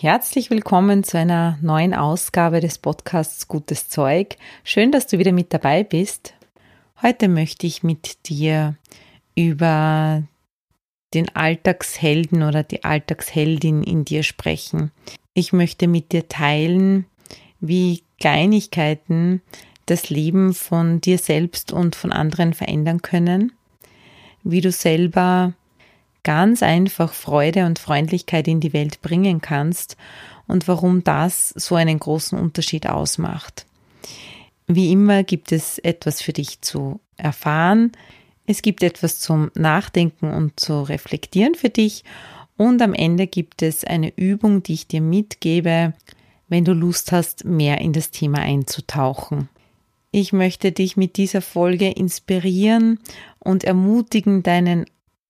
Herzlich willkommen zu einer neuen Ausgabe des Podcasts Gutes Zeug. Schön, dass du wieder mit dabei bist. Heute möchte ich mit dir über den Alltagshelden oder die Alltagsheldin in dir sprechen. Ich möchte mit dir teilen, wie Kleinigkeiten das Leben von dir selbst und von anderen verändern können, wie du selber ganz einfach Freude und Freundlichkeit in die Welt bringen kannst und warum das so einen großen Unterschied ausmacht. Wie immer gibt es etwas für dich zu erfahren, es gibt etwas zum Nachdenken und zu reflektieren für dich und am Ende gibt es eine Übung, die ich dir mitgebe, wenn du Lust hast, mehr in das Thema einzutauchen. Ich möchte dich mit dieser Folge inspirieren und ermutigen, deinen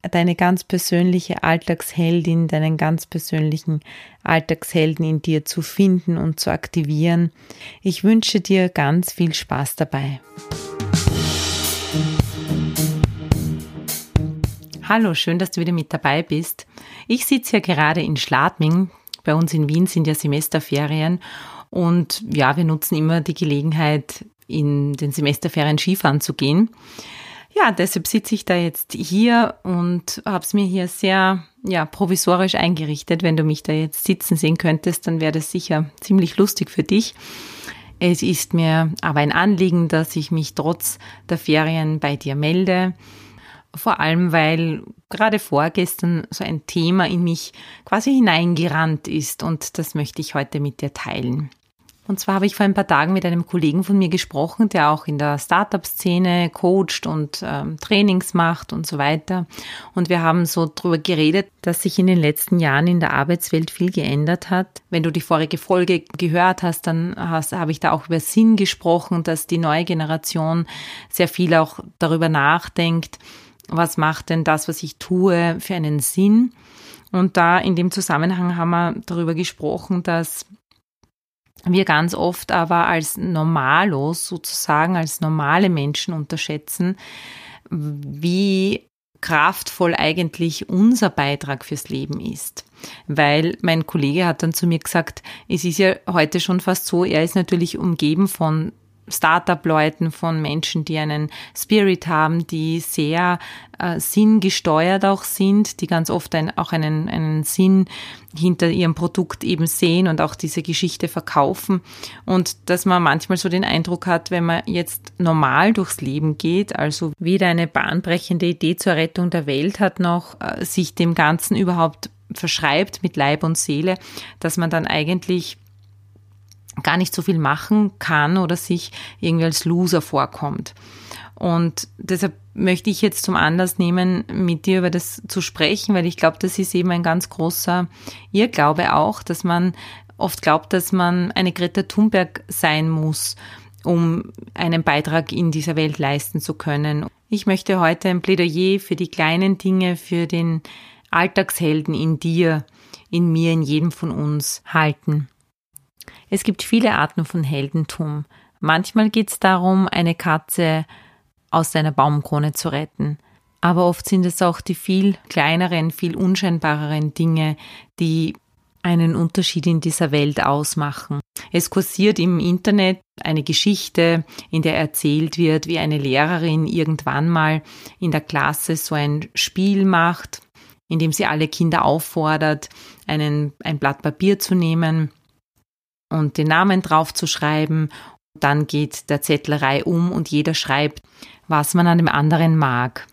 deine ganz persönliche Alltagsheldin, deinen ganz persönlichen Alltagshelden in dir zu finden und zu aktivieren. Ich wünsche dir ganz viel Spaß dabei. Hallo, schön, dass du wieder mit dabei bist. Ich sitze ja gerade in Schladming. Bei uns in Wien sind ja Semesterferien und ja, wir nutzen immer die Gelegenheit, in den Semesterferien Skifahren zu gehen ja, deshalb sitze ich da jetzt hier und habe es mir hier sehr ja, provisorisch eingerichtet. Wenn du mich da jetzt sitzen sehen könntest, dann wäre das sicher ziemlich lustig für dich. Es ist mir aber ein Anliegen, dass ich mich trotz der Ferien bei dir melde. Vor allem, weil gerade vorgestern so ein Thema in mich quasi hineingerannt ist und das möchte ich heute mit dir teilen. Und zwar habe ich vor ein paar Tagen mit einem Kollegen von mir gesprochen, der auch in der Startup-Szene coacht und ähm, Trainings macht und so weiter. Und wir haben so darüber geredet, dass sich in den letzten Jahren in der Arbeitswelt viel geändert hat. Wenn du die vorige Folge gehört hast, dann hast, habe ich da auch über Sinn gesprochen, dass die neue Generation sehr viel auch darüber nachdenkt, was macht denn das, was ich tue, für einen Sinn. Und da in dem Zusammenhang haben wir darüber gesprochen, dass wir ganz oft aber als Normalos sozusagen, als normale Menschen unterschätzen, wie kraftvoll eigentlich unser Beitrag fürs Leben ist. Weil mein Kollege hat dann zu mir gesagt, es ist ja heute schon fast so, er ist natürlich umgeben von Startup-Leuten, von Menschen, die einen Spirit haben, die sehr äh, sinngesteuert auch sind, die ganz oft ein, auch einen, einen Sinn hinter ihrem Produkt eben sehen und auch diese Geschichte verkaufen. Und dass man manchmal so den Eindruck hat, wenn man jetzt normal durchs Leben geht, also weder eine bahnbrechende Idee zur Rettung der Welt hat, noch äh, sich dem Ganzen überhaupt verschreibt mit Leib und Seele, dass man dann eigentlich gar nicht so viel machen kann oder sich irgendwie als Loser vorkommt. Und deshalb möchte ich jetzt zum Anlass nehmen, mit dir über das zu sprechen, weil ich glaube, das ist eben ein ganz großer Irrglaube auch, dass man oft glaubt, dass man eine Greta Thunberg sein muss, um einen Beitrag in dieser Welt leisten zu können. Ich möchte heute ein Plädoyer für die kleinen Dinge, für den Alltagshelden in dir, in mir, in jedem von uns halten. Es gibt viele Arten von Heldentum. Manchmal geht es darum, eine Katze aus seiner Baumkrone zu retten. Aber oft sind es auch die viel kleineren, viel unscheinbareren Dinge, die einen Unterschied in dieser Welt ausmachen. Es kursiert im Internet eine Geschichte, in der erzählt wird, wie eine Lehrerin irgendwann mal in der Klasse so ein Spiel macht, in dem sie alle Kinder auffordert, einen, ein Blatt Papier zu nehmen und den Namen drauf zu schreiben. Dann geht der Zettlerei um und jeder schreibt, was man an dem anderen mag.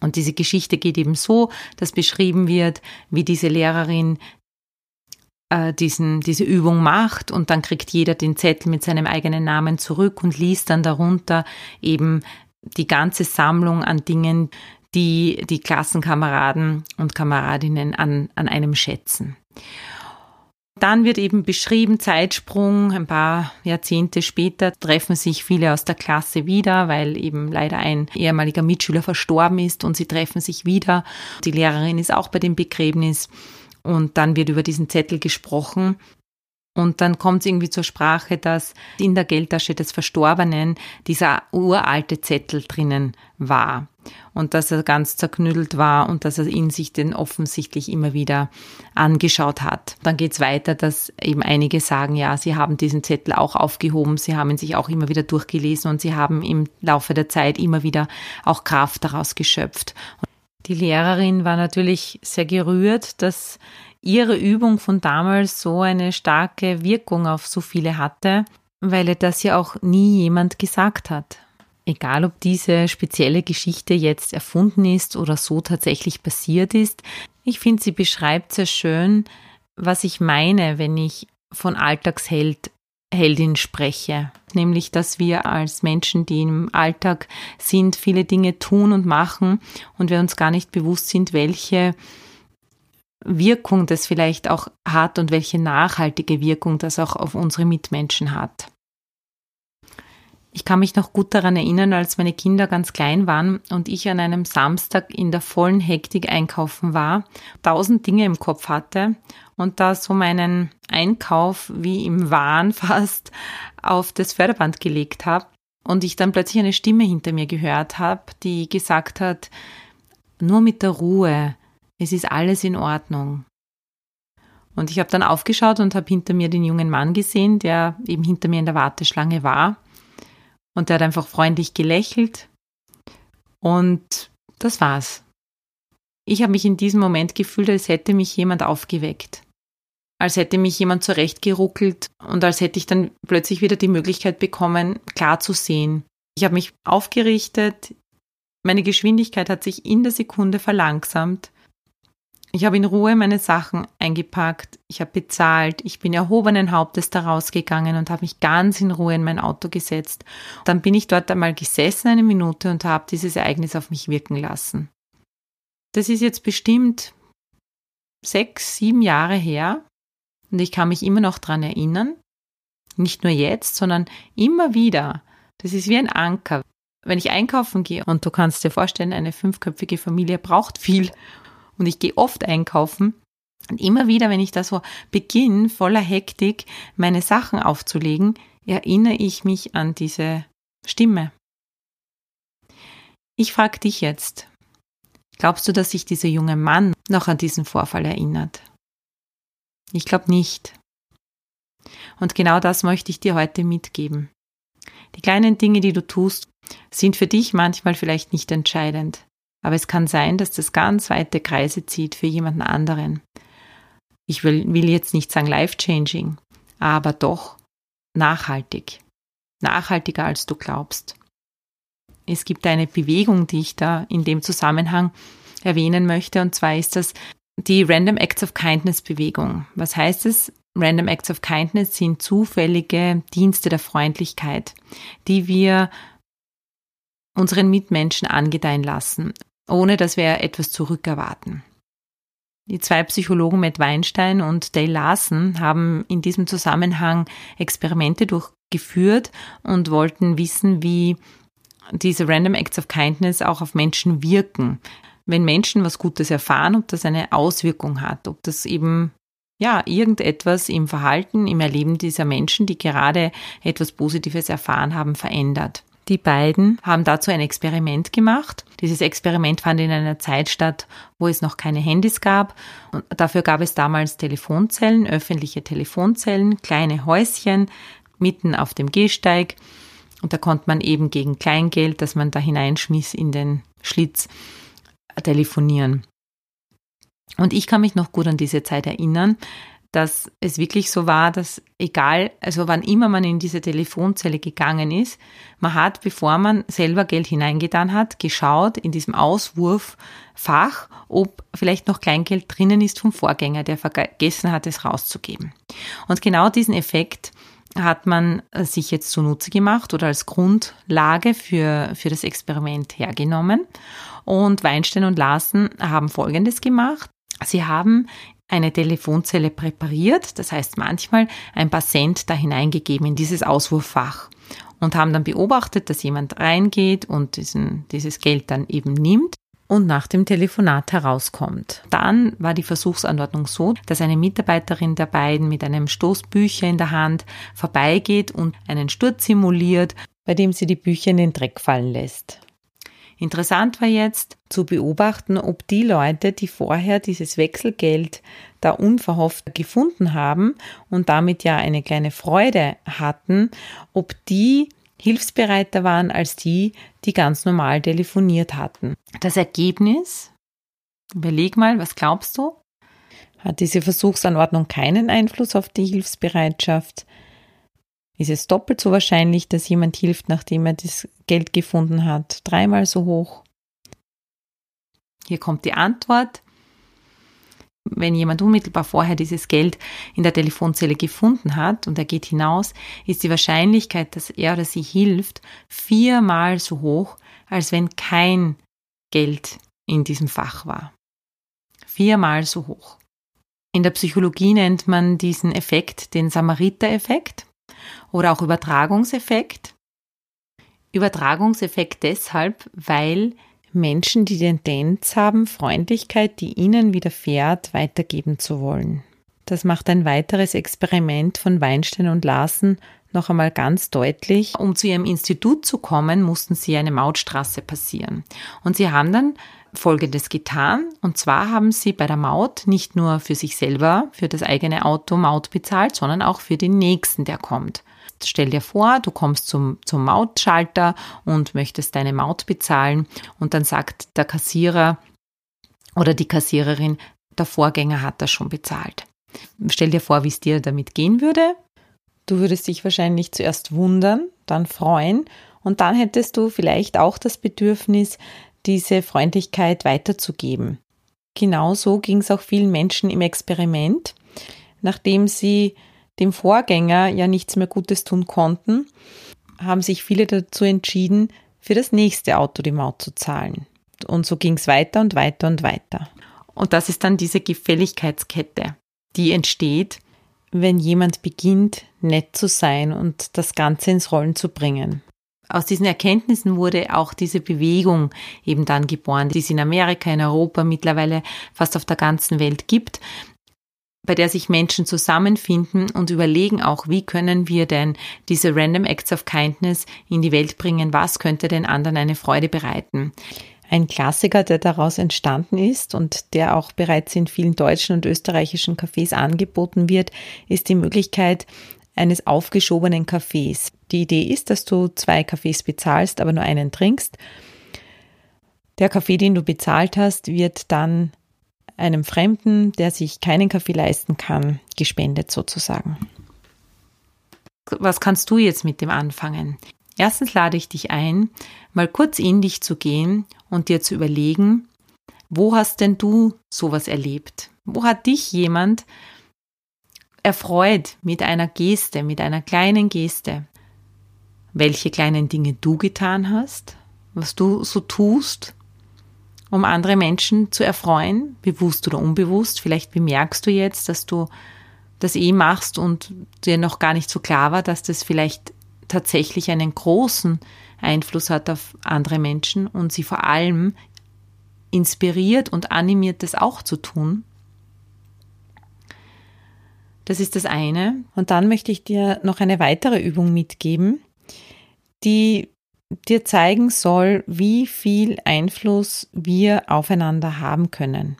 Und diese Geschichte geht eben so, dass beschrieben wird, wie diese Lehrerin äh, diesen, diese Übung macht und dann kriegt jeder den Zettel mit seinem eigenen Namen zurück und liest dann darunter eben die ganze Sammlung an Dingen, die die Klassenkameraden und Kameradinnen an, an einem schätzen. Dann wird eben beschrieben, Zeitsprung, ein paar Jahrzehnte später treffen sich viele aus der Klasse wieder, weil eben leider ein ehemaliger Mitschüler verstorben ist und sie treffen sich wieder. Die Lehrerin ist auch bei dem Begräbnis und dann wird über diesen Zettel gesprochen und dann kommt es irgendwie zur Sprache, dass in der Geldtasche des Verstorbenen dieser uralte Zettel drinnen war und dass er ganz zerknüttelt war und dass er ihn sich den offensichtlich immer wieder angeschaut hat. Dann geht es weiter, dass eben einige sagen, ja, sie haben diesen Zettel auch aufgehoben, sie haben ihn sich auch immer wieder durchgelesen und sie haben im Laufe der Zeit immer wieder auch Kraft daraus geschöpft. Die Lehrerin war natürlich sehr gerührt, dass ihre Übung von damals so eine starke Wirkung auf so viele hatte, weil ihr das ja auch nie jemand gesagt hat. Egal, ob diese spezielle Geschichte jetzt erfunden ist oder so tatsächlich passiert ist, ich finde, sie beschreibt sehr schön, was ich meine, wenn ich von Alltagsheld Heldin spreche, nämlich dass wir als Menschen, die im Alltag sind, viele Dinge tun und machen und wir uns gar nicht bewusst sind, welche Wirkung das vielleicht auch hat und welche nachhaltige Wirkung das auch auf unsere Mitmenschen hat. Ich kann mich noch gut daran erinnern, als meine Kinder ganz klein waren und ich an einem Samstag in der vollen Hektik einkaufen war, tausend Dinge im Kopf hatte und da so meinen Einkauf wie im Wahn fast auf das Förderband gelegt habe und ich dann plötzlich eine Stimme hinter mir gehört habe, die gesagt hat, nur mit der Ruhe, es ist alles in Ordnung. Und ich habe dann aufgeschaut und habe hinter mir den jungen Mann gesehen, der eben hinter mir in der Warteschlange war. Und der hat einfach freundlich gelächelt. Und das war's. Ich habe mich in diesem Moment gefühlt, als hätte mich jemand aufgeweckt. Als hätte mich jemand zurechtgeruckelt und als hätte ich dann plötzlich wieder die Möglichkeit bekommen, klar zu sehen. Ich habe mich aufgerichtet, meine Geschwindigkeit hat sich in der Sekunde verlangsamt ich habe in Ruhe meine Sachen eingepackt, ich habe bezahlt, ich bin erhobenen Hauptes da rausgegangen und habe mich ganz in Ruhe in mein Auto gesetzt. Dann bin ich dort einmal gesessen eine Minute und habe dieses Ereignis auf mich wirken lassen. Das ist jetzt bestimmt sechs, sieben Jahre her und ich kann mich immer noch dran erinnern. Nicht nur jetzt, sondern immer wieder. Das ist wie ein Anker. Wenn ich einkaufen gehe und du kannst dir vorstellen, eine fünfköpfige Familie braucht viel und ich gehe oft einkaufen. Und immer wieder, wenn ich da so beginne, voller Hektik meine Sachen aufzulegen, erinnere ich mich an diese Stimme. Ich frage dich jetzt, glaubst du, dass sich dieser junge Mann noch an diesen Vorfall erinnert? Ich glaube nicht. Und genau das möchte ich dir heute mitgeben. Die kleinen Dinge, die du tust, sind für dich manchmal vielleicht nicht entscheidend. Aber es kann sein, dass das ganz weite Kreise zieht für jemanden anderen. Ich will, will jetzt nicht sagen life-changing, aber doch nachhaltig. Nachhaltiger als du glaubst. Es gibt eine Bewegung, die ich da in dem Zusammenhang erwähnen möchte, und zwar ist das die Random Acts of Kindness Bewegung. Was heißt es? Random Acts of Kindness sind zufällige Dienste der Freundlichkeit, die wir unseren Mitmenschen angedeihen lassen ohne dass wir etwas zurückerwarten. Die zwei Psychologen Matt Weinstein und Dale Larson haben in diesem Zusammenhang Experimente durchgeführt und wollten wissen, wie diese Random Acts of Kindness auch auf Menschen wirken. Wenn Menschen was Gutes erfahren, ob das eine Auswirkung hat, ob das eben ja, irgendetwas im Verhalten, im Erleben dieser Menschen, die gerade etwas Positives erfahren haben, verändert. Die beiden haben dazu ein Experiment gemacht. Dieses Experiment fand in einer Zeit statt, wo es noch keine Handys gab. Und dafür gab es damals Telefonzellen, öffentliche Telefonzellen, kleine Häuschen mitten auf dem Gehsteig. Und da konnte man eben gegen Kleingeld, das man da hineinschmiss in den Schlitz, telefonieren. Und ich kann mich noch gut an diese Zeit erinnern, dass es wirklich so war, dass egal, also wann immer man in diese Telefonzelle gegangen ist, man hat, bevor man selber Geld hineingetan hat, geschaut in diesem Auswurffach, ob vielleicht noch Kleingeld drinnen ist vom Vorgänger, der vergessen hat, es rauszugeben. Und genau diesen Effekt hat man sich jetzt zunutze gemacht oder als Grundlage für, für das Experiment hergenommen. Und Weinstein und Larsen haben Folgendes gemacht. Sie haben eine Telefonzelle präpariert, das heißt manchmal ein paar Cent da hineingegeben in dieses Auswurffach und haben dann beobachtet, dass jemand reingeht und diesen, dieses Geld dann eben nimmt und nach dem Telefonat herauskommt. Dann war die Versuchsanordnung so, dass eine Mitarbeiterin der beiden mit einem Stoß Bücher in der Hand vorbeigeht und einen Sturz simuliert, bei dem sie die Bücher in den Dreck fallen lässt. Interessant war jetzt zu beobachten, ob die Leute, die vorher dieses Wechselgeld da unverhofft gefunden haben und damit ja eine kleine Freude hatten, ob die hilfsbereiter waren als die, die ganz normal telefoniert hatten. Das Ergebnis, überleg mal, was glaubst du? Hat diese Versuchsanordnung keinen Einfluss auf die Hilfsbereitschaft? Ist es doppelt so wahrscheinlich, dass jemand hilft, nachdem er das Geld gefunden hat. Dreimal so hoch. Hier kommt die Antwort. Wenn jemand unmittelbar vorher dieses Geld in der Telefonzelle gefunden hat und er geht hinaus, ist die Wahrscheinlichkeit, dass er oder sie hilft, viermal so hoch, als wenn kein Geld in diesem Fach war. Viermal so hoch. In der Psychologie nennt man diesen Effekt den Samariter-Effekt oder auch Übertragungseffekt. Übertragungseffekt deshalb, weil Menschen die Tendenz haben, Freundlichkeit, die ihnen widerfährt, weitergeben zu wollen. Das macht ein weiteres Experiment von Weinstein und Larsen noch einmal ganz deutlich. Um zu ihrem Institut zu kommen, mussten sie eine Mautstraße passieren. Und sie haben dann Folgendes getan. Und zwar haben sie bei der Maut nicht nur für sich selber, für das eigene Auto Maut bezahlt, sondern auch für den nächsten, der kommt. Stell dir vor, du kommst zum, zum Mautschalter und möchtest deine Maut bezahlen und dann sagt der Kassierer oder die Kassiererin, der Vorgänger hat das schon bezahlt. Stell dir vor, wie es dir damit gehen würde. Du würdest dich wahrscheinlich zuerst wundern, dann freuen und dann hättest du vielleicht auch das Bedürfnis, diese Freundlichkeit weiterzugeben. Genauso ging es auch vielen Menschen im Experiment, nachdem sie dem Vorgänger ja nichts mehr Gutes tun konnten, haben sich viele dazu entschieden, für das nächste Auto die Maut zu zahlen. Und so ging es weiter und weiter und weiter. Und das ist dann diese Gefälligkeitskette, die entsteht, wenn jemand beginnt, nett zu sein und das Ganze ins Rollen zu bringen. Aus diesen Erkenntnissen wurde auch diese Bewegung eben dann geboren, die es in Amerika, in Europa mittlerweile fast auf der ganzen Welt gibt, bei der sich Menschen zusammenfinden und überlegen auch, wie können wir denn diese Random Acts of Kindness in die Welt bringen, was könnte den anderen eine Freude bereiten. Ein Klassiker, der daraus entstanden ist und der auch bereits in vielen deutschen und österreichischen Cafés angeboten wird, ist die Möglichkeit eines aufgeschobenen Kaffees. Die Idee ist, dass du zwei Kaffees bezahlst, aber nur einen trinkst. Der Kaffee, den du bezahlt hast, wird dann einem Fremden, der sich keinen Kaffee leisten kann, gespendet sozusagen. Was kannst du jetzt mit dem anfangen? Erstens lade ich dich ein, mal kurz in dich zu gehen und dir zu überlegen, wo hast denn du sowas erlebt? Wo hat dich jemand erfreut mit einer Geste, mit einer kleinen Geste? Welche kleinen Dinge du getan hast, was du so tust, um andere Menschen zu erfreuen, bewusst oder unbewusst. Vielleicht bemerkst du jetzt, dass du das eh machst und dir noch gar nicht so klar war, dass das vielleicht tatsächlich einen großen Einfluss hat auf andere Menschen und sie vor allem inspiriert und animiert, das auch zu tun. Das ist das eine. Und dann möchte ich dir noch eine weitere Übung mitgeben, die dir zeigen soll, wie viel Einfluss wir aufeinander haben können.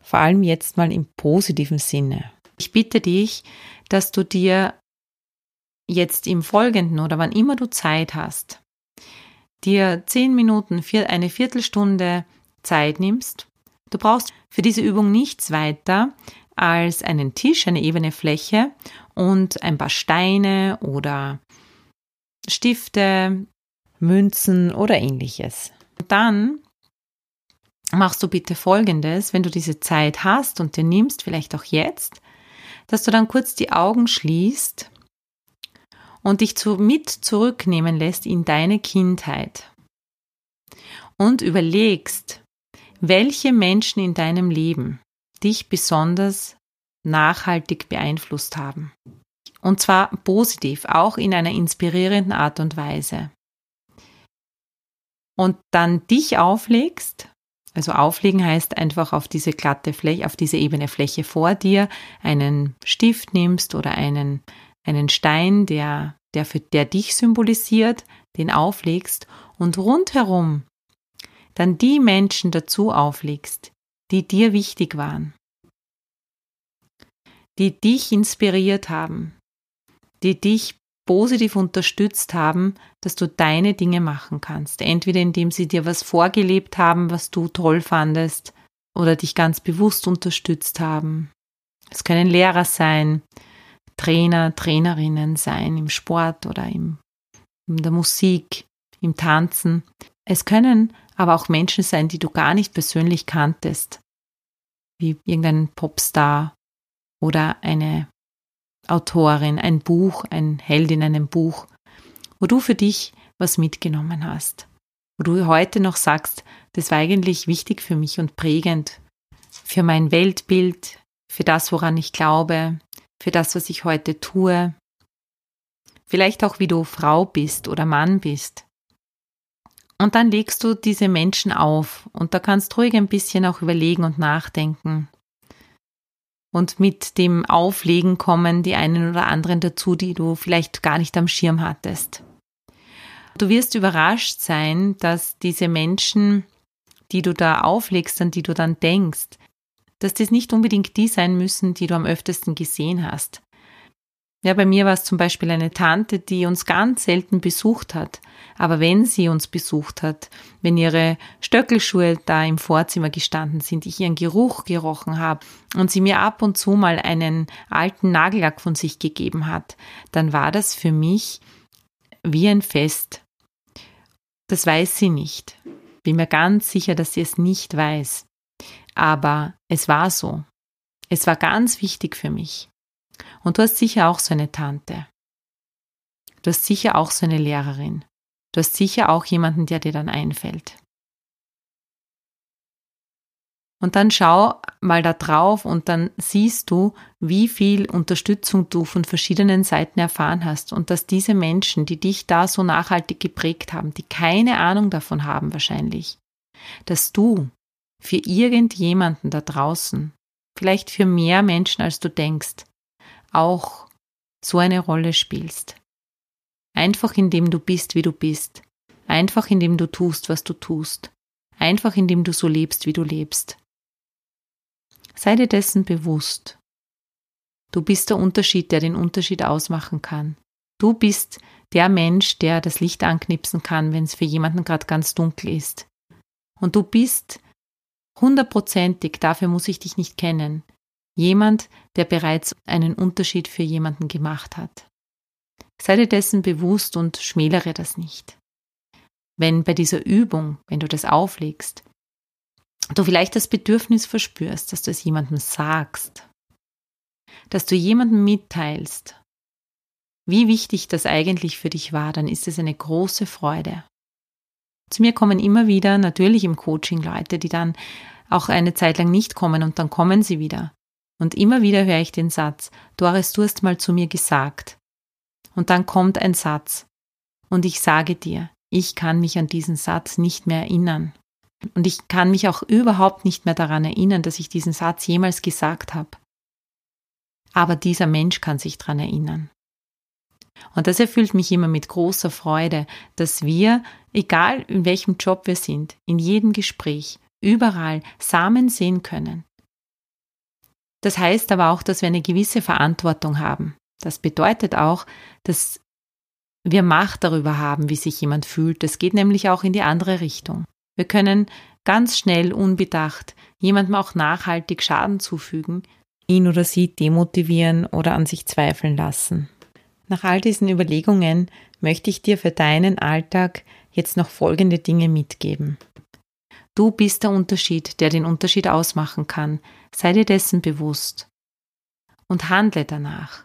Vor allem jetzt mal im positiven Sinne. Ich bitte dich, dass du dir jetzt im Folgenden oder wann immer du Zeit hast, dir zehn Minuten, eine Viertelstunde Zeit nimmst. Du brauchst für diese Übung nichts weiter als einen Tisch, eine ebene Fläche und ein paar Steine oder Stifte, Münzen oder ähnliches. Und dann machst du bitte Folgendes, wenn du diese Zeit hast und dir nimmst, vielleicht auch jetzt, dass du dann kurz die Augen schließt und dich zu, mit zurücknehmen lässt in deine Kindheit und überlegst, welche Menschen in deinem Leben dich besonders nachhaltig beeinflusst haben. Und zwar positiv, auch in einer inspirierenden Art und Weise. Und dann dich auflegst, also auflegen heißt einfach auf diese glatte Fläche, auf diese ebene Fläche vor dir einen Stift nimmst oder einen, einen Stein, der, der für, der dich symbolisiert, den auflegst und rundherum dann die Menschen dazu auflegst, die dir wichtig waren, die dich inspiriert haben, die dich positiv unterstützt haben, dass du deine Dinge machen kannst. Entweder indem sie dir was vorgelebt haben, was du toll fandest, oder dich ganz bewusst unterstützt haben. Es können Lehrer sein, Trainer, Trainerinnen sein im Sport oder im, in der Musik, im Tanzen. Es können aber auch Menschen sein, die du gar nicht persönlich kanntest, wie irgendein Popstar oder eine Autorin, ein Buch, ein Held in einem Buch, wo du für dich was mitgenommen hast, wo du heute noch sagst, das war eigentlich wichtig für mich und prägend für mein Weltbild, für das, woran ich glaube, für das, was ich heute tue, vielleicht auch wie du Frau bist oder Mann bist. Und dann legst du diese Menschen auf und da kannst ruhig ein bisschen auch überlegen und nachdenken. Und mit dem Auflegen kommen die einen oder anderen dazu, die du vielleicht gar nicht am Schirm hattest. Du wirst überrascht sein, dass diese Menschen, die du da auflegst, an die du dann denkst, dass das nicht unbedingt die sein müssen, die du am öftesten gesehen hast. Ja, bei mir war es zum Beispiel eine Tante, die uns ganz selten besucht hat. Aber wenn sie uns besucht hat, wenn ihre Stöckelschuhe da im Vorzimmer gestanden sind, ich ihren Geruch gerochen habe und sie mir ab und zu mal einen alten Nagellack von sich gegeben hat, dann war das für mich wie ein Fest. Das weiß sie nicht. Bin mir ganz sicher, dass sie es nicht weiß. Aber es war so. Es war ganz wichtig für mich. Und du hast sicher auch so eine Tante. Du hast sicher auch so eine Lehrerin. Du hast sicher auch jemanden, der dir dann einfällt. Und dann schau mal da drauf und dann siehst du, wie viel Unterstützung du von verschiedenen Seiten erfahren hast und dass diese Menschen, die dich da so nachhaltig geprägt haben, die keine Ahnung davon haben wahrscheinlich, dass du für irgendjemanden da draußen, vielleicht für mehr Menschen als du denkst, auch so eine Rolle spielst. Einfach indem du bist, wie du bist. Einfach indem du tust, was du tust. Einfach indem du so lebst, wie du lebst. Sei dir dessen bewusst. Du bist der Unterschied, der den Unterschied ausmachen kann. Du bist der Mensch, der das Licht anknipsen kann, wenn es für jemanden gerade ganz dunkel ist. Und du bist hundertprozentig, dafür muss ich dich nicht kennen, Jemand, der bereits einen Unterschied für jemanden gemacht hat. Sei dir dessen bewusst und schmälere das nicht. Wenn bei dieser Übung, wenn du das auflegst, du vielleicht das Bedürfnis verspürst, dass du es jemandem sagst, dass du jemandem mitteilst, wie wichtig das eigentlich für dich war, dann ist es eine große Freude. Zu mir kommen immer wieder natürlich im Coaching Leute, die dann auch eine Zeit lang nicht kommen und dann kommen sie wieder. Und immer wieder höre ich den Satz, Doris, du hast mal zu mir gesagt. Und dann kommt ein Satz. Und ich sage dir, ich kann mich an diesen Satz nicht mehr erinnern. Und ich kann mich auch überhaupt nicht mehr daran erinnern, dass ich diesen Satz jemals gesagt habe. Aber dieser Mensch kann sich daran erinnern. Und das erfüllt mich immer mit großer Freude, dass wir, egal in welchem Job wir sind, in jedem Gespräch, überall Samen sehen können, das heißt aber auch, dass wir eine gewisse Verantwortung haben. Das bedeutet auch, dass wir Macht darüber haben, wie sich jemand fühlt. Das geht nämlich auch in die andere Richtung. Wir können ganz schnell, unbedacht, jemandem auch nachhaltig Schaden zufügen, ihn oder sie demotivieren oder an sich zweifeln lassen. Nach all diesen Überlegungen möchte ich dir für deinen Alltag jetzt noch folgende Dinge mitgeben. Du bist der Unterschied, der den Unterschied ausmachen kann. Sei dir dessen bewusst und handle danach.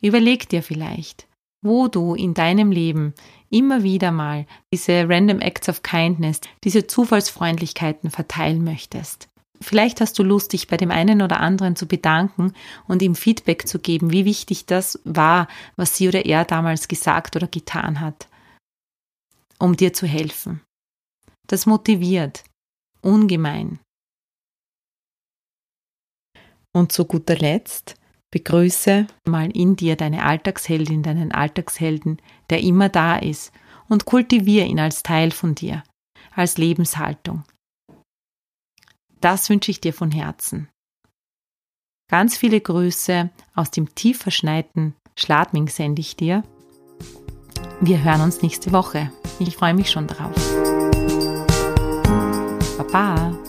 Überleg dir vielleicht, wo du in deinem Leben immer wieder mal diese Random Acts of Kindness, diese Zufallsfreundlichkeiten verteilen möchtest. Vielleicht hast du Lust, dich bei dem einen oder anderen zu bedanken und ihm Feedback zu geben, wie wichtig das war, was sie oder er damals gesagt oder getan hat, um dir zu helfen. Das motiviert ungemein. Und zu guter Letzt begrüße mal in dir deine Alltagsheldin, deinen Alltagshelden, der immer da ist, und kultiviere ihn als Teil von dir, als Lebenshaltung. Das wünsche ich dir von Herzen. Ganz viele Grüße aus dem tief verschneiten Schladming sende ich dir. Wir hören uns nächste Woche. Ich freue mich schon drauf. 拜拜